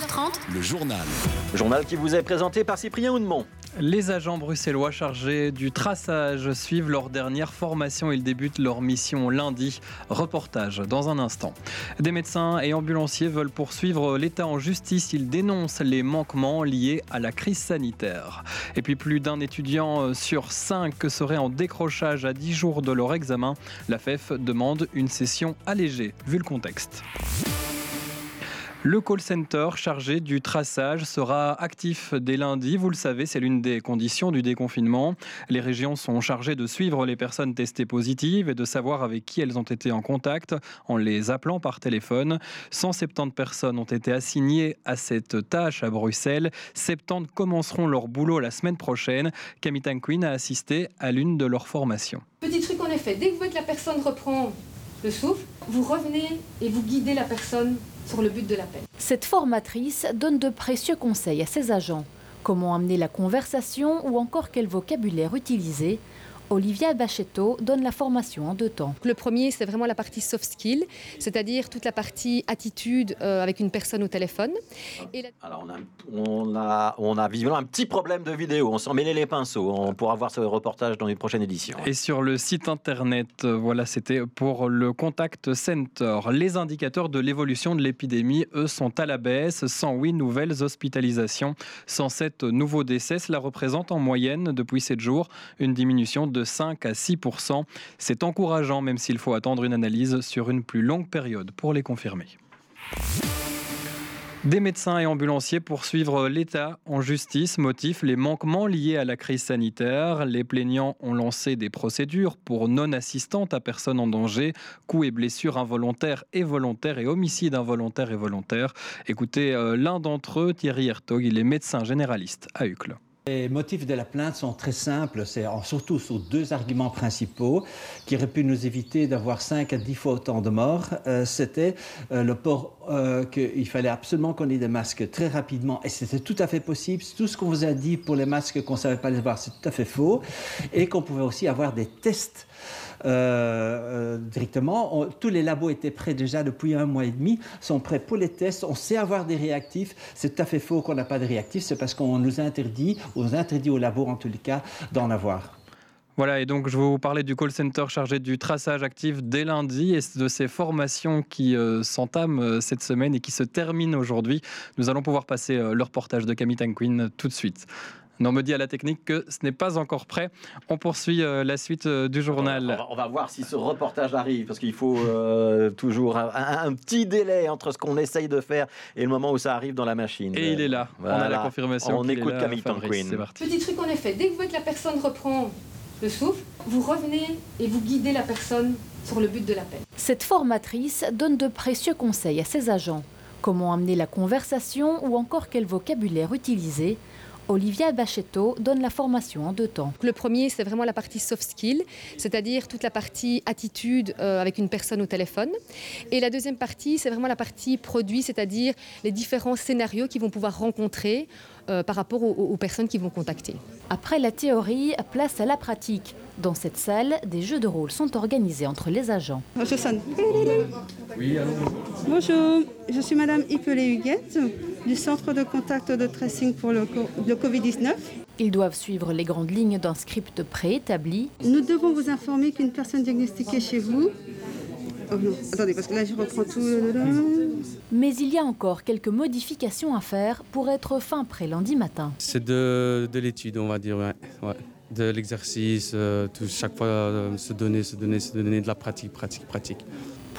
13h30, Le journal. Journal qui vous est présenté par Cyprien Houdemont. Les agents bruxellois chargés du traçage suivent leur dernière formation. Ils débutent leur mission lundi. Reportage dans un instant. Des médecins et ambulanciers veulent poursuivre l'État en justice. Ils dénoncent les manquements liés à la crise sanitaire. Et puis plus d'un étudiant sur cinq serait en décrochage à 10 jours de leur examen. La FEF demande une session allégée, vu le contexte. Le call center chargé du traçage sera actif dès lundi. Vous le savez, c'est l'une des conditions du déconfinement. Les régions sont chargées de suivre les personnes testées positives et de savoir avec qui elles ont été en contact en les appelant par téléphone. 170 personnes ont été assignées à cette tâche à Bruxelles. 70 commenceront leur boulot la semaine prochaine. Camille Tanquin a assisté à l'une de leurs formations. Petit truc en effet, dès que vous voyez que la personne reprend le souffle, vous revenez et vous guidez la personne sur le but de l'appel. Cette formatrice donne de précieux conseils à ses agents. Comment amener la conversation ou encore quel vocabulaire utiliser. Olivia Bachetto donne la formation en deux temps. Le premier, c'est vraiment la partie soft skill, c'est-à-dire toute la partie attitude euh, avec une personne au téléphone. Et la... Alors on a, on, a, on a visiblement un petit problème de vidéo, on s'en mêlait les pinceaux. On pourra voir ce reportage dans une prochaine édition. Et sur le site internet, euh, voilà, c'était pour le Contact Center. Les indicateurs de l'évolution de l'épidémie, eux, sont à la baisse. 108 nouvelles hospitalisations, 107 nouveaux décès. Cela représente en moyenne, depuis 7 jours, une diminution de 5 à 6% C'est encourageant, même s'il faut attendre une analyse sur une plus longue période pour les confirmer. Des médecins et ambulanciers poursuivent l'État en justice, motif les manquements liés à la crise sanitaire. Les plaignants ont lancé des procédures pour non-assistante à personne en danger, coups et blessures involontaires et volontaires et homicides involontaires et volontaires. Écoutez euh, l'un d'entre eux, Thierry Hertog, il est médecin généraliste à Uccle. Les motifs de la plainte sont très simples, c'est surtout sur deux arguments principaux qui auraient pu nous éviter d'avoir 5 à 10 fois autant de morts. Euh, c'était euh, le port, euh, qu'il fallait absolument qu'on ait des masques très rapidement, et c'était tout à fait possible. Tout ce qu'on vous a dit pour les masques qu'on ne savait pas les avoir, c'est tout à fait faux, et qu'on pouvait aussi avoir des tests. Directement. Tous les labos étaient prêts déjà depuis un mois et demi, sont prêts pour les tests. On sait avoir des réactifs. C'est tout à fait faux qu'on n'a pas de réactifs. C'est parce qu'on nous interdit, on interdit aux en tous les cas, d'en avoir. Voilà, et donc je vous parler du call center chargé du traçage actif dès lundi et de ces formations qui euh, s'entament euh, cette semaine et qui se terminent aujourd'hui. Nous allons pouvoir passer euh, le reportage de Camille Tanquin tout de suite. On me dit à la technique que ce n'est pas encore prêt. On poursuit euh, la suite euh, du journal. On va, on va, voir si ce reportage arrive, parce qu'il faut euh, toujours un, un, petit délai entre ce qu'on essaye de faire et le moment où ça arrive dans la machine. Et il est là. Voilà. On a la confirmation. On écoute là, Camille Tanquin. Petit truc en effet, dès que vous voyez que la personne reprend le souffle, vous revenez et vous guidez la personne sur le but de l'appel. Cette formatrice donne de précieux conseils à ses agents. Comment amener la conversation ou encore quel vocabulaire utiliser. Olivia Bachetto donne la formation en deux temps. Le premier, c'est vraiment la partie soft skill, c'est-à-dire toute la partie attitude euh, avec une personne au téléphone. Et la deuxième partie, c'est vraiment la partie produit, c'est-à-dire les différents scénarios qu'ils vont pouvoir rencontrer euh, par rapport aux, aux personnes qu'ils vont contacter. Après la théorie, place à la pratique. Dans cette salle, des jeux de rôle sont organisés entre les agents. Je sonne. Oui, allô. Bonjour, je suis Madame Ipelé Huguette du centre de contact de tracing pour le, le Covid-19. Ils doivent suivre les grandes lignes d'un script préétabli. Nous devons vous informer qu'une personne diagnostiquée chez vous. Oh non, attendez, parce que là je reprends tout. Mais il y a encore quelques modifications à faire pour être fin prêt lundi matin. C'est de, de l'étude, on va dire, ouais. ouais. De l'exercice, euh, tout, chaque fois euh, se donner, se donner, se donner de la pratique, pratique, pratique.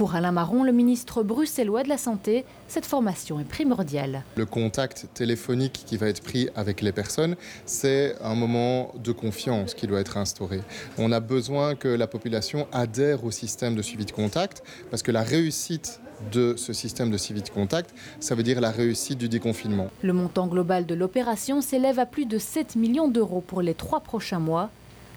Pour Alain Marron, le ministre bruxellois de la Santé, cette formation est primordiale. Le contact téléphonique qui va être pris avec les personnes, c'est un moment de confiance qui doit être instauré. On a besoin que la population adhère au système de suivi de contact parce que la réussite de ce système de suivi de contact, ça veut dire la réussite du déconfinement. Le montant global de l'opération s'élève à plus de 7 millions d'euros pour les trois prochains mois.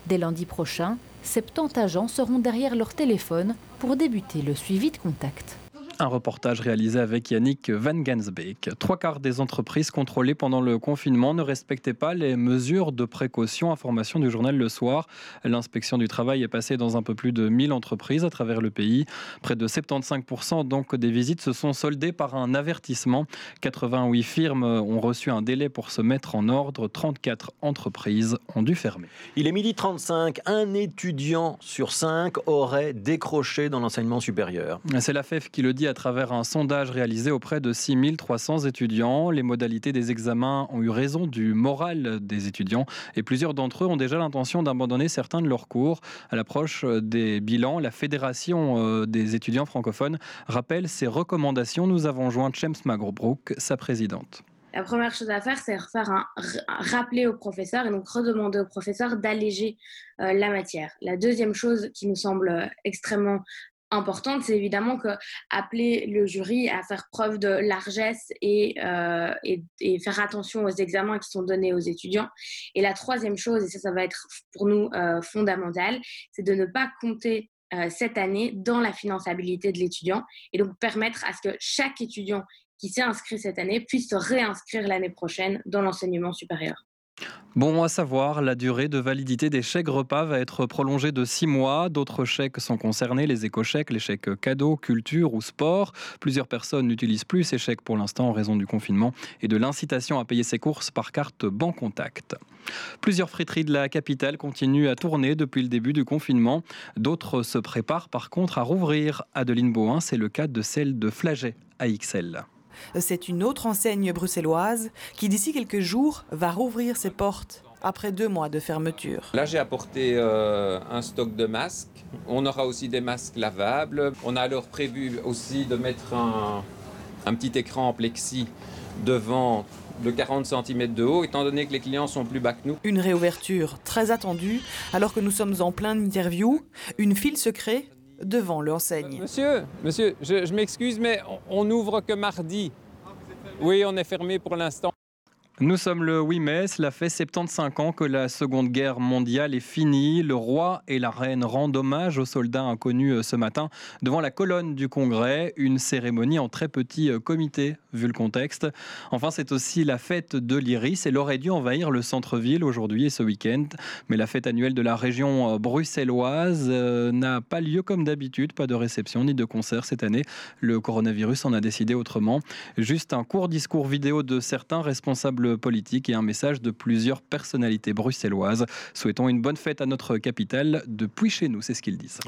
Dès lundi prochain, 70 agents seront derrière leur téléphone pour débuter le suivi de contact. Un reportage réalisé avec Yannick Van Gansbeek. Trois quarts des entreprises contrôlées pendant le confinement ne respectaient pas les mesures de précaution. Information du journal Le Soir. L'inspection du travail est passée dans un peu plus de 1000 entreprises à travers le pays. Près de 75% donc des visites se sont soldées par un avertissement. 88 firmes ont reçu un délai pour se mettre en ordre. 34 entreprises ont dû fermer. Il est midi 35. Un étudiant sur cinq aurait décroché dans l'enseignement supérieur. C'est la FEF qui le dit à travers un sondage réalisé auprès de 6300 étudiants. Les modalités des examens ont eu raison du moral des étudiants et plusieurs d'entre eux ont déjà l'intention d'abandonner certains de leurs cours. À l'approche des bilans, la Fédération euh, des étudiants francophones rappelle ses recommandations. Nous avons joint James Magrobrook, sa présidente. La première chose à faire, c'est faire un, rappeler au professeur et donc redemander au professeur d'alléger euh, la matière. La deuxième chose qui nous semble euh, extrêmement importante, c'est évidemment que appeler le jury à faire preuve de largesse et, euh, et, faire attention aux examens qui sont donnés aux étudiants. Et la troisième chose, et ça, ça va être pour nous euh, fondamental, c'est de ne pas compter euh, cette année dans la finançabilité de l'étudiant et donc permettre à ce que chaque étudiant qui s'est inscrit cette année puisse se réinscrire l'année prochaine dans l'enseignement supérieur. Bon à savoir, la durée de validité des chèques repas va être prolongée de 6 mois. D'autres chèques sont concernés, les éco-chèques, les chèques cadeaux, culture ou sport. Plusieurs personnes n'utilisent plus ces chèques pour l'instant en raison du confinement et de l'incitation à payer ses courses par carte banque contact. Plusieurs friteries de la capitale continuent à tourner depuis le début du confinement. D'autres se préparent par contre à rouvrir. Adeline Bohin, c'est le cas de celle de Flaget à XL. C'est une autre enseigne bruxelloise qui, d'ici quelques jours, va rouvrir ses portes après deux mois de fermeture. Là, j'ai apporté euh, un stock de masques. On aura aussi des masques lavables. On a alors prévu aussi de mettre un, petit écran en plexi devant de 40 cm de haut, étant donné que les clients sont plus bas que nous. Une réouverture très attendue, alors que nous sommes en plein interview. Une file se crée devant l'enseigne. Monsieur, monsieur, je, je m'excuse, mais on n'ouvre que mardi. Oui, on est fermé pour l'instant. Nous sommes le 8 mai, cela fait 75 ans que la Seconde Guerre mondiale est finie. Le roi et la reine rendent hommage aux soldats inconnus euh, ce matin devant la colonne du Congrès, une cérémonie en très petit euh, comité vu le contexte. Enfin, c'est aussi la fête de l'Iris. Elle aurait dû envahir le centre-ville aujourd'hui et ce week-end. Mais la fête annuelle de la région euh, bruxelloise n'a pas lieu comme d'habitude. Pas de réception ni de concert cette année. Le coronavirus en a décidé autrement. Juste un court discours vidéo de certains responsables politique et un message de plusieurs personnalités bruxelloises. Souhaitons une bonne fête à notre capitale depuis chez nous, c'est ce qu'ils disent.